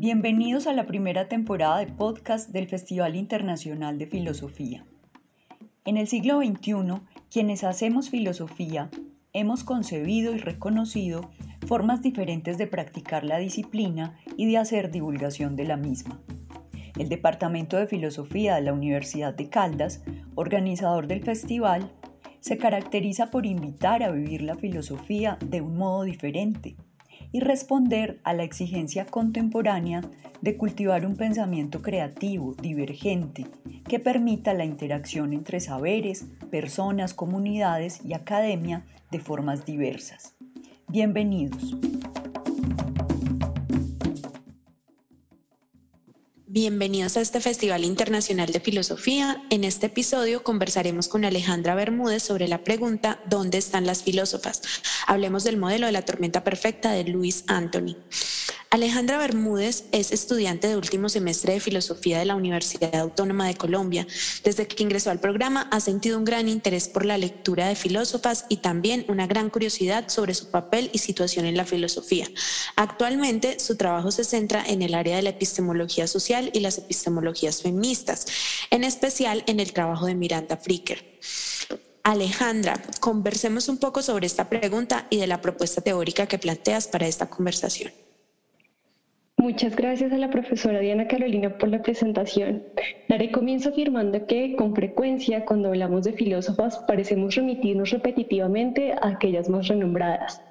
Bienvenidos a la primera temporada de podcast del Festival Internacional de Filosofía. En el siglo XXI, quienes hacemos filosofía hemos concebido y reconocido formas diferentes de practicar la disciplina y de hacer divulgación de la misma. El Departamento de Filosofía de la Universidad de Caldas, organizador del festival, se caracteriza por invitar a vivir la filosofía de un modo diferente y responder a la exigencia contemporánea de cultivar un pensamiento creativo, divergente, que permita la interacción entre saberes, personas, comunidades y academia de formas diversas. Bienvenidos. Bienvenidos a este Festival Internacional de Filosofía. En este episodio conversaremos con Alejandra Bermúdez sobre la pregunta ¿Dónde están las filósofas? Hablemos del modelo de la tormenta perfecta de Luis Anthony. Alejandra Bermúdez es estudiante de último semestre de filosofía de la Universidad Autónoma de Colombia. Desde que ingresó al programa ha sentido un gran interés por la lectura de filósofas y también una gran curiosidad sobre su papel y situación en la filosofía. Actualmente su trabajo se centra en el área de la epistemología social y las epistemologías feministas, en especial en el trabajo de Miranda Fricker. Alejandra, conversemos un poco sobre esta pregunta y de la propuesta teórica que planteas para esta conversación. Muchas gracias a la profesora Diana Carolina por la presentación. Daré comienzo afirmando que, con frecuencia, cuando hablamos de filósofas, parecemos remitirnos repetitivamente a aquellas más renombradas.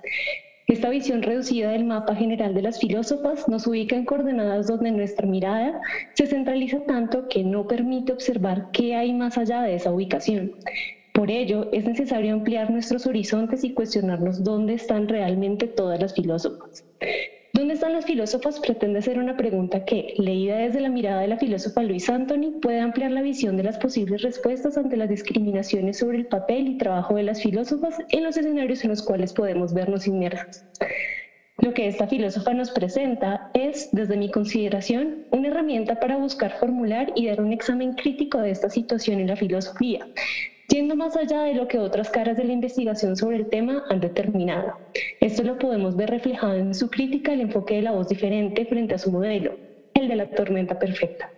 Esta visión reducida del mapa general de las filósofas nos ubica en coordenadas donde nuestra mirada se centraliza tanto que no permite observar qué hay más allá de esa ubicación. Por ello, es necesario ampliar nuestros horizontes y cuestionarnos dónde están realmente todas las filósofas. ¿Dónde están las filósofas? pretende ser una pregunta que, leída desde la mirada de la filósofa Luis Anthony, puede ampliar la visión de las posibles respuestas ante las discriminaciones sobre el papel y trabajo de las filósofas en los escenarios en los cuales podemos vernos inmersos. Lo que esta filósofa nos presenta es, desde mi consideración, una herramienta para buscar formular y dar un examen crítico de esta situación en la filosofía, yendo más allá de lo que otras caras de la investigación sobre el tema han determinado. Esto lo podemos ver reflejado en su crítica al enfoque de la voz diferente frente a su modelo, el de la tormenta perfecta.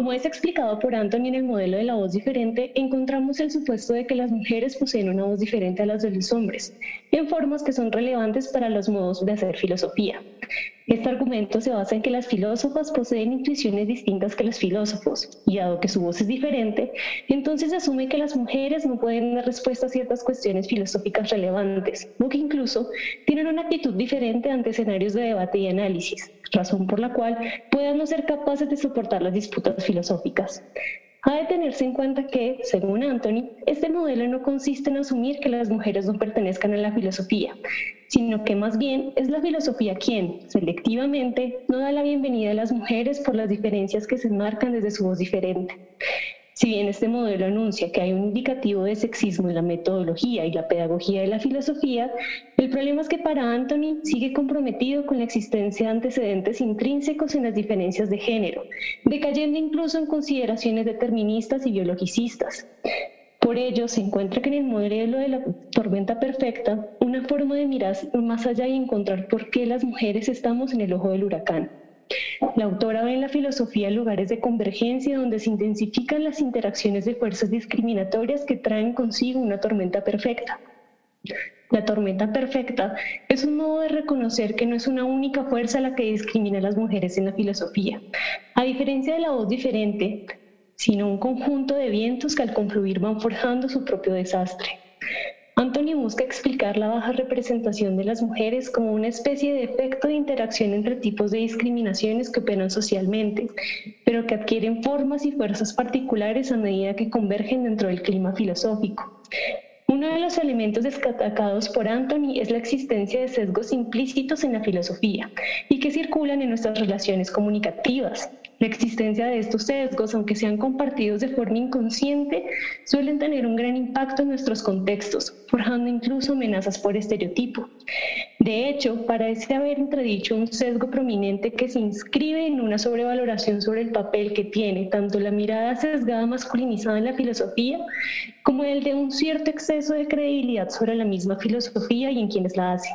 Como es explicado por Anthony en el modelo de la voz diferente, encontramos el supuesto de que las mujeres poseen una voz diferente a las de los hombres, en formas que son relevantes para los modos de hacer filosofía. Este argumento se basa en que las filósofas poseen intuiciones distintas que los filósofos, y dado que su voz es diferente, entonces asume que las mujeres no pueden dar respuesta a ciertas cuestiones filosóficas relevantes, o que incluso tienen una actitud diferente ante escenarios de debate y análisis, razón por la cual puedan no ser capaces de soportar las disputas filosóficas. Ha de tenerse en cuenta que, según Anthony, este modelo no consiste en asumir que las mujeres no pertenezcan a la filosofía, sino que más bien es la filosofía quien, selectivamente, no da la bienvenida a las mujeres por las diferencias que se enmarcan desde su voz diferente. Si bien este modelo anuncia que hay un indicativo de sexismo en la metodología y la pedagogía de la filosofía, el problema es que para Anthony sigue comprometido con la existencia de antecedentes intrínsecos en las diferencias de género, decayendo incluso en consideraciones deterministas y biologicistas. Por ello, se encuentra que en el modelo de la tormenta perfecta, una forma de mirar más allá y encontrar por qué las mujeres estamos en el ojo del huracán. La autora ve en la filosofía lugares de convergencia donde se intensifican las interacciones de fuerzas discriminatorias que traen consigo una tormenta perfecta. La tormenta perfecta es un modo de reconocer que no es una única fuerza la que discrimina a las mujeres en la filosofía. A diferencia de la voz diferente, sino un conjunto de vientos que al confluir van forjando su propio desastre. Anthony busca explicar la baja representación de las mujeres como una especie de efecto de interacción entre tipos de discriminaciones que operan socialmente, pero que adquieren formas y fuerzas particulares a medida que convergen dentro del clima filosófico. Uno de los elementos destacados por Anthony es la existencia de sesgos implícitos en la filosofía y que circulan en nuestras relaciones comunicativas, la existencia de estos sesgos, aunque sean compartidos de forma inconsciente, suelen tener un gran impacto en nuestros contextos, forjando incluso amenazas por estereotipo. De hecho, parece haber entredicho un sesgo prominente que se inscribe en una sobrevaloración sobre el papel que tiene tanto la mirada sesgada masculinizada en la filosofía como el de un cierto exceso de credibilidad sobre la misma filosofía y en quienes la hacen.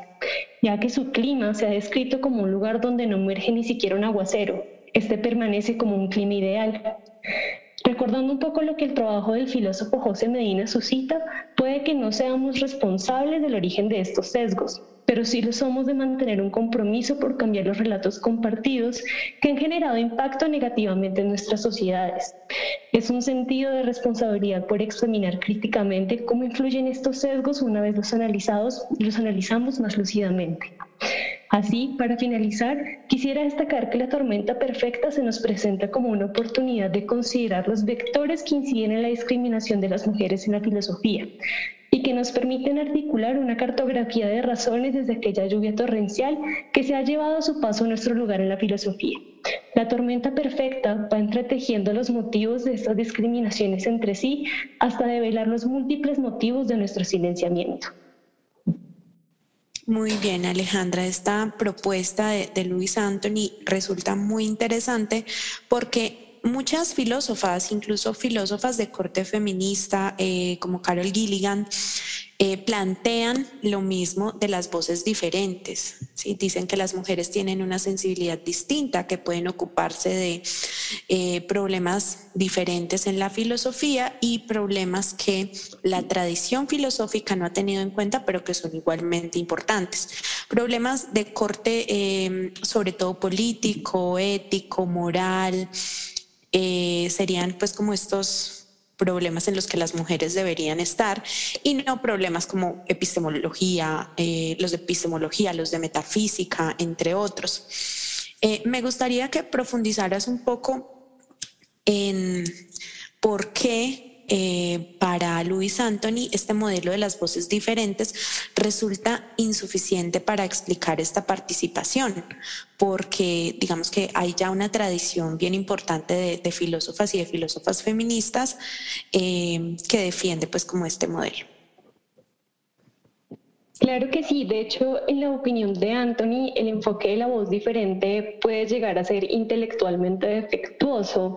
ya que su clima se ha descrito como un lugar donde no emerge ni siquiera un aguacero. Este permanece como un clima ideal. Recordando un poco lo que el trabajo del filósofo José Medina suscita, puede que no seamos responsables del origen de estos sesgos, pero sí lo somos de mantener un compromiso por cambiar los relatos compartidos que han generado impacto negativamente en nuestras sociedades. Es un sentido de responsabilidad por examinar críticamente cómo influyen estos sesgos una vez los analizados y los analizamos más lúcidamente. Así, para finalizar, quisiera destacar que la tormenta perfecta se nos presenta como una oportunidad de considerar los vectores que inciden en la discriminación de las mujeres en la filosofía y que nos permiten articular una cartografía de razones desde aquella lluvia torrencial que se ha llevado a su paso a nuestro lugar en la filosofía. La tormenta perfecta va entretejiendo los motivos de estas discriminaciones entre sí hasta develar los múltiples motivos de nuestro silenciamiento. Muy bien, Alejandra. Esta propuesta de, Luis Anthony resulta muy interesante porque muchas filósofas, incluso filósofas de corte feminista eh, como Carol Gilligan, eh, plantean lo mismo de las voces diferentes. ¿sí? Dicen que las mujeres tienen una sensibilidad distinta, que pueden ocuparse de eh, problemas diferentes en la filosofía y problemas que la tradición filosófica no ha tenido en cuenta, pero que son igualmente importantes. Problemas de corte sobre todo político, ético, moral, serían pues como estos problemas en los que las mujeres deberían estar y no problemas como epistemología, eh, los de epistemología, los de metafísica, entre otros. Eh, me gustaría que profundizaras un poco en por qué eh, para Luis Anthony este modelo de las voces diferentes resulta insuficiente para explicar esta participación, porque digamos que hay ya una tradición bien importante de, filósofas y de filósofas feministas eh, que defiende pues como este modelo. Claro que sí, de hecho, en la opinión de Anthony, el enfoque de la voz diferente puede llegar a ser intelectualmente defectuoso,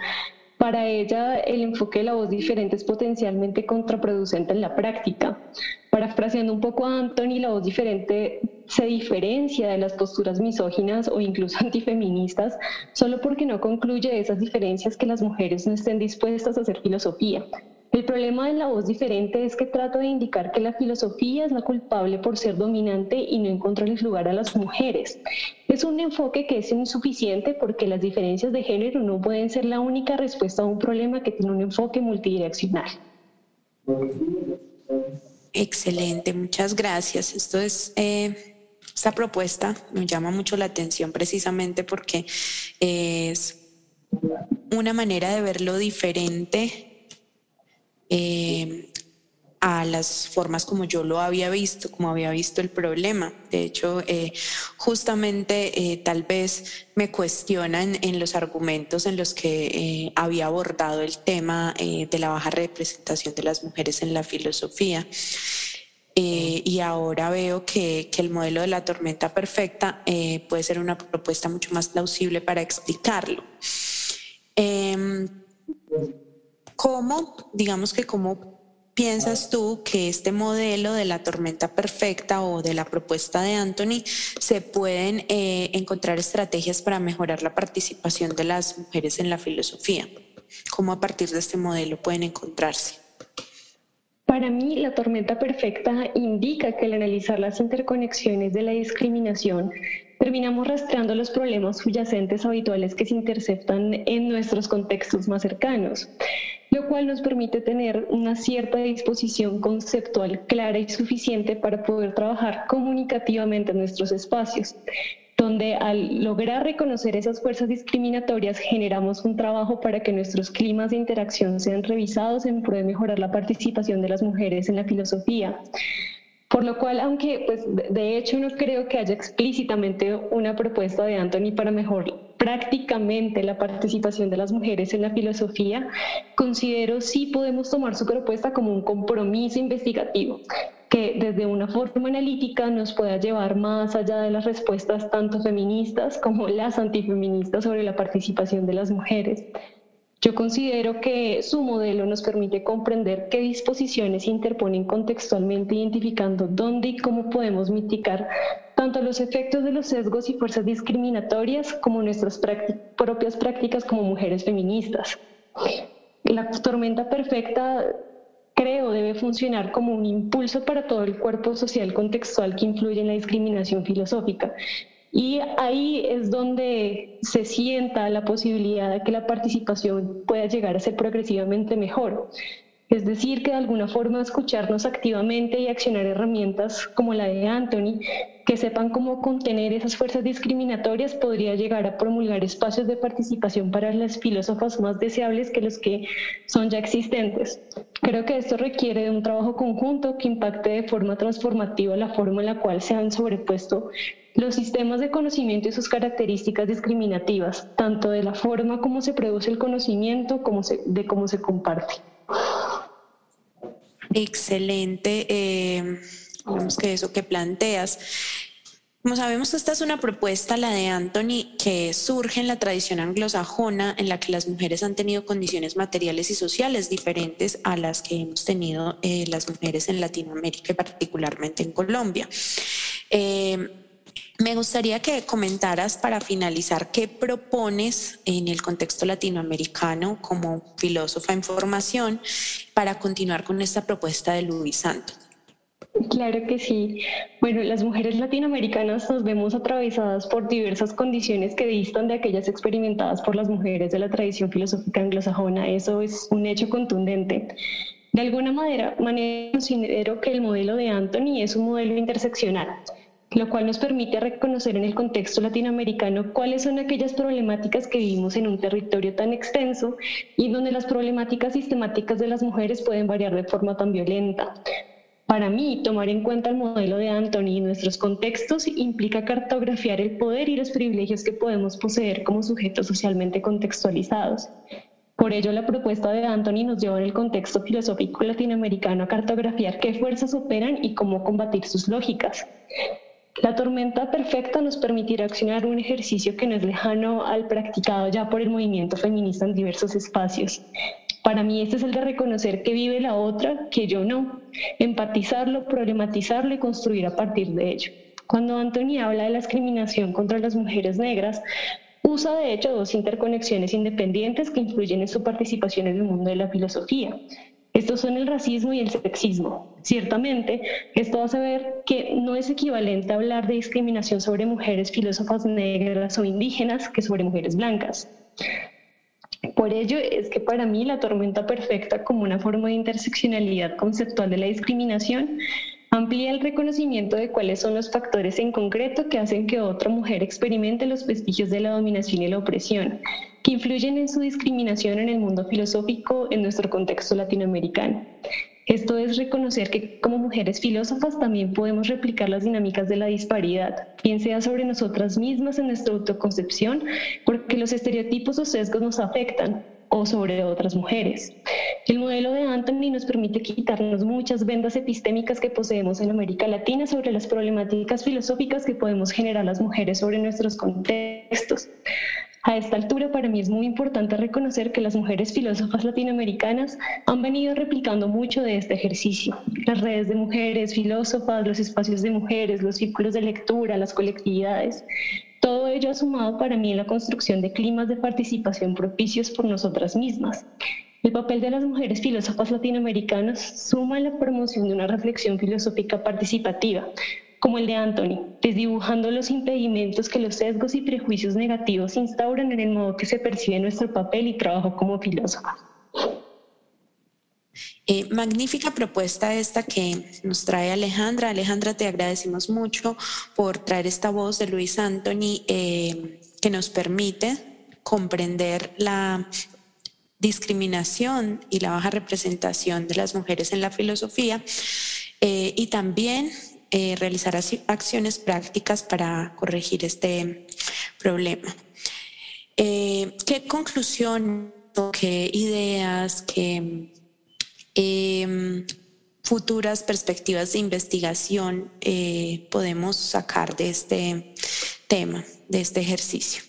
para ella, el enfoque de la voz diferente es potencialmente contraproducente en la práctica. Parafraseando un poco a Anthony, la voz diferente se diferencia de las posturas misóginas o incluso antifeministas solo porque no concluye esas diferencias que las mujeres no estén dispuestas a hacer filosofía, el problema de la voz diferente es que trata de indicar que la filosofía es la culpable por ser dominante y no encontrarles lugar a las mujeres. Es un enfoque que es insuficiente porque las diferencias de género no pueden ser la única respuesta a un problema que tiene un enfoque multidireccional. Excelente, muchas gracias. Esto es eh, esta propuesta me llama mucho la atención precisamente porque es una manera de verlo diferente eh, a las formas como yo lo había visto, como había visto el problema. De hecho, eh, justamente eh, tal vez me cuestionan en los argumentos en los que había abordado el tema de la baja representación de las mujeres en la filosofía. y ahora veo que, que, el modelo de la tormenta perfecta puede ser una propuesta mucho más plausible para explicarlo. ¿Cómo, digamos que cómo piensas tú que este modelo de la tormenta perfecta o de la propuesta de Anthony se pueden eh, encontrar estrategias para mejorar la participación de las mujeres en la filosofía? ¿Cómo a partir de este modelo pueden encontrarse? Para mí, la tormenta perfecta indica que al analizar las interconexiones de la discriminación, terminamos rastreando los problemas subyacentes habituales que se interceptan en nuestros contextos más cercanos lo cual nos permite tener una cierta disposición conceptual clara y suficiente para poder trabajar comunicativamente en nuestros espacios, donde al lograr reconocer esas fuerzas discriminatorias generamos un trabajo para que nuestros climas de interacción sean revisados en pro de mejorar la participación de las mujeres en la filosofía. Por lo cual, aunque pues, de hecho no creo que haya explícitamente una propuesta de Anthony para mejorar prácticamente la participación de las mujeres en la filosofía, considero sí podemos tomar su propuesta como un compromiso investigativo que desde una forma analítica nos pueda llevar más allá de las respuestas tanto feministas como las antifeministas sobre la participación de las mujeres. Yo considero que su modelo nos permite comprender qué disposiciones se interponen contextualmente identificando dónde y cómo podemos mitigar tanto los efectos de los sesgos y fuerzas discriminatorias como nuestras propias prácticas como mujeres feministas. La tormenta perfecta creo debe funcionar como un impulso para todo el cuerpo social contextual que influye en la discriminación filosófica. Y ahí es donde se sienta la posibilidad de que la participación pueda llegar a ser progresivamente mejor. Es decir, que de alguna forma escucharnos activamente y accionar herramientas como la de Anthony, que sepan cómo contener esas fuerzas discriminatorias, podría llegar a promulgar espacios de participación para las filósofas más deseables que los que son ya existentes. Creo que esto requiere de un trabajo conjunto que impacte de forma transformativa la forma en la cual se han sobrepuesto los sistemas de conocimiento y sus características discriminativas, tanto de la forma como se produce el conocimiento como de cómo se comparte. Excelente, eh, que eso que planteas. Como sabemos, esta es una propuesta, la de Anthony, que surge en la tradición anglosajona, en la que las mujeres han tenido condiciones materiales y sociales diferentes a las que hemos tenido eh, las mujeres en Latinoamérica y particularmente en Colombia. Eh, me gustaría que comentaras para finalizar qué propones en el contexto latinoamericano como filósofa en formación para continuar con esta propuesta de Luis Santo. Claro que sí. Bueno, las mujeres latinoamericanas nos vemos atravesadas por diversas condiciones que distan de aquellas experimentadas por las mujeres de la tradición filosófica anglosajona. Eso es un hecho contundente. De alguna manera, manera considero que el modelo de Anthony es un modelo interseccional lo cual nos permite reconocer en el contexto latinoamericano cuáles son aquellas problemáticas que vivimos en un territorio tan extenso y donde las problemáticas sistemáticas de las mujeres pueden variar de forma tan violenta. Para mí, tomar en cuenta el modelo de Anthony y nuestros contextos implica cartografiar el poder y los privilegios que podemos poseer como sujetos socialmente contextualizados. Por ello, la propuesta de Anthony nos lleva en el contexto filosófico latinoamericano a cartografiar qué fuerzas operan y cómo combatir sus lógicas. La tormenta perfecta nos permitirá accionar un ejercicio que no es lejano al practicado ya por el movimiento feminista en diversos espacios. Para mí este es el de reconocer que vive la otra, que yo no, empatizarlo, problematizarlo y construir a partir de ello. Cuando Anthony habla de la discriminación contra las mujeres negras, usa de hecho dos interconexiones independientes que influyen en su participación en el mundo de la filosofía. Estos son el racismo y el sexismo. Ciertamente, esto hace ver que no es equivalente hablar de discriminación sobre mujeres filósofas negras o indígenas que sobre mujeres blancas. Por ello es que para mí la tormenta perfecta como una forma de interseccionalidad conceptual de la discriminación amplía el reconocimiento de cuáles son los factores en concreto que hacen que otra mujer experimente los vestigios de la dominación y la opresión, que influyen en su discriminación en el mundo filosófico en nuestro contexto latinoamericano. Esto es reconocer que como mujeres filósofas también podemos replicar las dinámicas de la disparidad, bien sea sobre nosotras mismas en nuestra autoconcepción, porque los estereotipos o sesgos nos afectan, o sobre otras mujeres. El modelo de Anthony nos permite quitarnos muchas vendas epistémicas que poseemos en América Latina sobre las problemáticas filosóficas que podemos generar las mujeres sobre nuestros contextos. A esta altura, para mí es muy importante reconocer que las mujeres filósofas latinoamericanas han venido replicando mucho de este ejercicio. Las redes de mujeres filósofas, los espacios de mujeres, los círculos de lectura, las colectividades, todo ello ha sumado para mí la construcción de climas de participación propicios por nosotras mismas. El papel de las mujeres filósofas latinoamericanas suma en la promoción de una reflexión filosófica participativa, como el de Anthony, desdibujando los impedimentos que los sesgos y prejuicios negativos instauran en el modo que se percibe nuestro papel y trabajo como filósofa. Eh, magnífica propuesta esta que nos trae Alejandra. Alejandra, te agradecemos mucho por traer esta voz de Luis Anthony eh, que nos permite comprender la discriminación y la baja representación de las mujeres en la filosofía eh, y también realizar acciones prácticas para corregir este problema. ¿Qué conclusión, qué ideas, qué Em, futuras perspectivas de investigación eh, podemos sacar de este tema, de este ejercicio.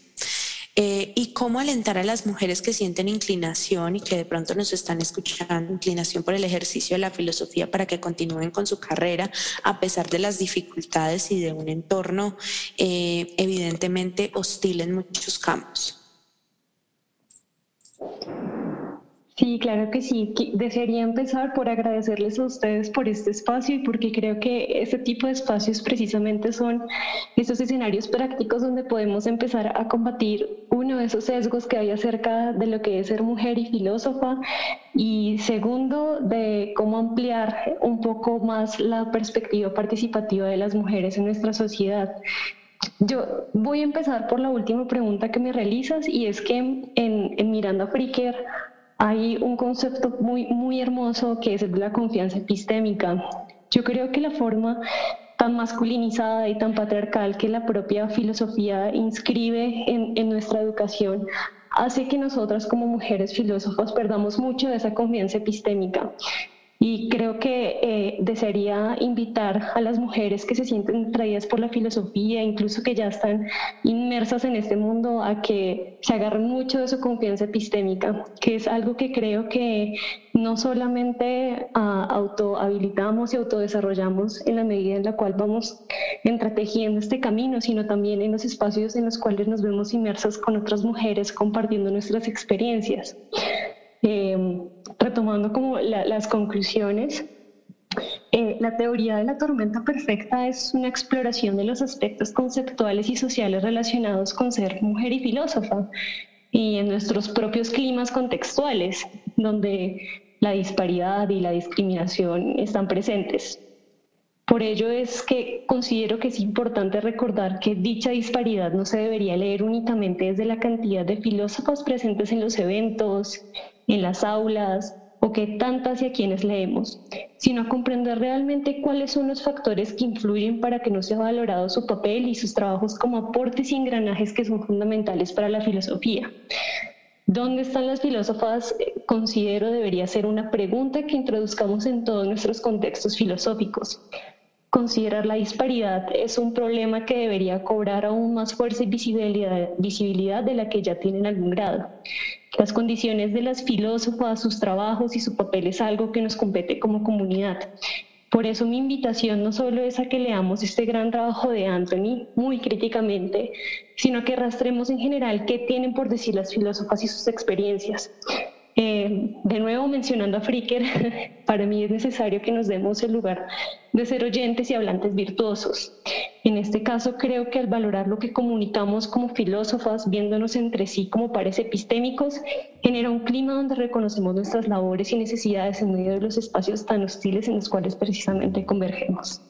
Eh, y cómo alentar a las mujeres que sienten inclinación y que de pronto nos están escuchando, inclinación por el ejercicio de la filosofía para que continúen con su carrera a pesar de las dificultades y de un entorno eh, evidentemente hostil en muchos campos. Sí, claro que sí. Desearía empezar por agradecerles a ustedes por este espacio y porque creo que este tipo de espacios precisamente son esos escenarios prácticos donde podemos empezar a combatir uno de esos sesgos que hay acerca de lo que es ser mujer y filósofa y segundo de cómo ampliar un poco más la perspectiva participativa de las mujeres en nuestra sociedad. Yo voy a empezar por la última pregunta que me realizas y es que en, en Miranda Fricker hay un concepto muy, muy hermoso que es el de la confianza epistémica. Yo creo que la forma tan masculinizada y tan patriarcal que la propia filosofía inscribe en, en nuestra educación hace que nosotras como mujeres filósofas perdamos mucho de esa confianza epistémica. Y creo que eh, desearía invitar a las mujeres que se sienten traídas por la filosofía, incluso que ya están inmersas en este mundo, a que se agarren mucho de su confianza epistémica, que es algo que creo que no solamente ah, autohabilitamos y autodesarrollamos en la medida en la cual vamos entretejiendo este camino, sino también en los espacios en los cuales nos vemos inmersas con otras mujeres compartiendo nuestras experiencias. Eh, retomando como las conclusiones, eh, la teoría de la tormenta perfecta es una exploración de los aspectos conceptuales y sociales relacionados con ser mujer y filósofa y en nuestros propios climas contextuales, donde la disparidad y la discriminación están presentes. Por ello es que considero que es importante recordar que dicha disparidad no se debería leer únicamente desde la cantidad de filósofos presentes en los eventos, en las aulas o que tantas y a quienes leemos, sino comprender realmente cuáles son los factores que influyen para que no sea valorado su papel y sus trabajos como aportes y engranajes que son fundamentales para la filosofía. ¿Dónde están las filósofas? Considero debería ser una pregunta que introduzcamos en todos nuestros contextos filosóficos. Considerar la disparidad es un problema que debería cobrar aún más fuerza y visibilidad, de la que ya tiene en algún grado. Las condiciones de las filósofas, sus trabajos y su papel es algo que nos compete como comunidad. Por eso mi invitación no solo es a que leamos este gran trabajo de Anthony muy críticamente, sino que rastremos en general qué tienen por decir las filósofas y sus experiencias. Eh, de nuevo, mencionando a Fricker, para mí es necesario que nos demos el lugar de ser oyentes y hablantes virtuosos. En este caso, creo que al valorar lo que comunicamos como filósofas, viéndonos entre sí como pares epistémicos, genera un clima donde reconocemos nuestras labores y necesidades en medio de los espacios tan hostiles en los cuales precisamente convergemos.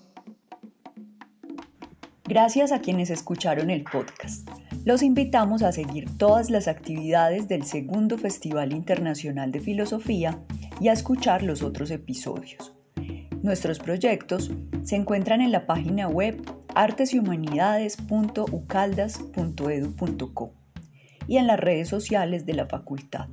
Gracias a quienes escucharon el podcast. Los invitamos a seguir todas las actividades del segundo Festival Internacional de Filosofía y a escuchar los otros episodios. Nuestros proyectos se encuentran en la página web artesyhumanidades.ucaldas.edu.co y en las redes sociales de la facultad.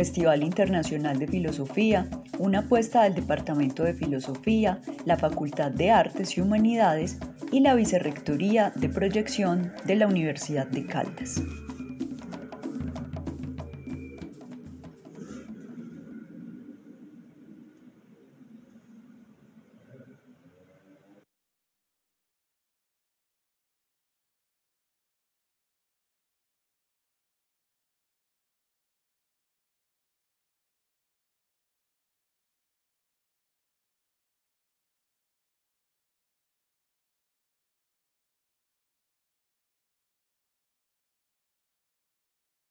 Festival Internacional de Filosofía, una apuesta del Departamento de Filosofía, la Facultad de Artes y Humanidades y la Vicerrectoría de Proyección de la Universidad de Caldas.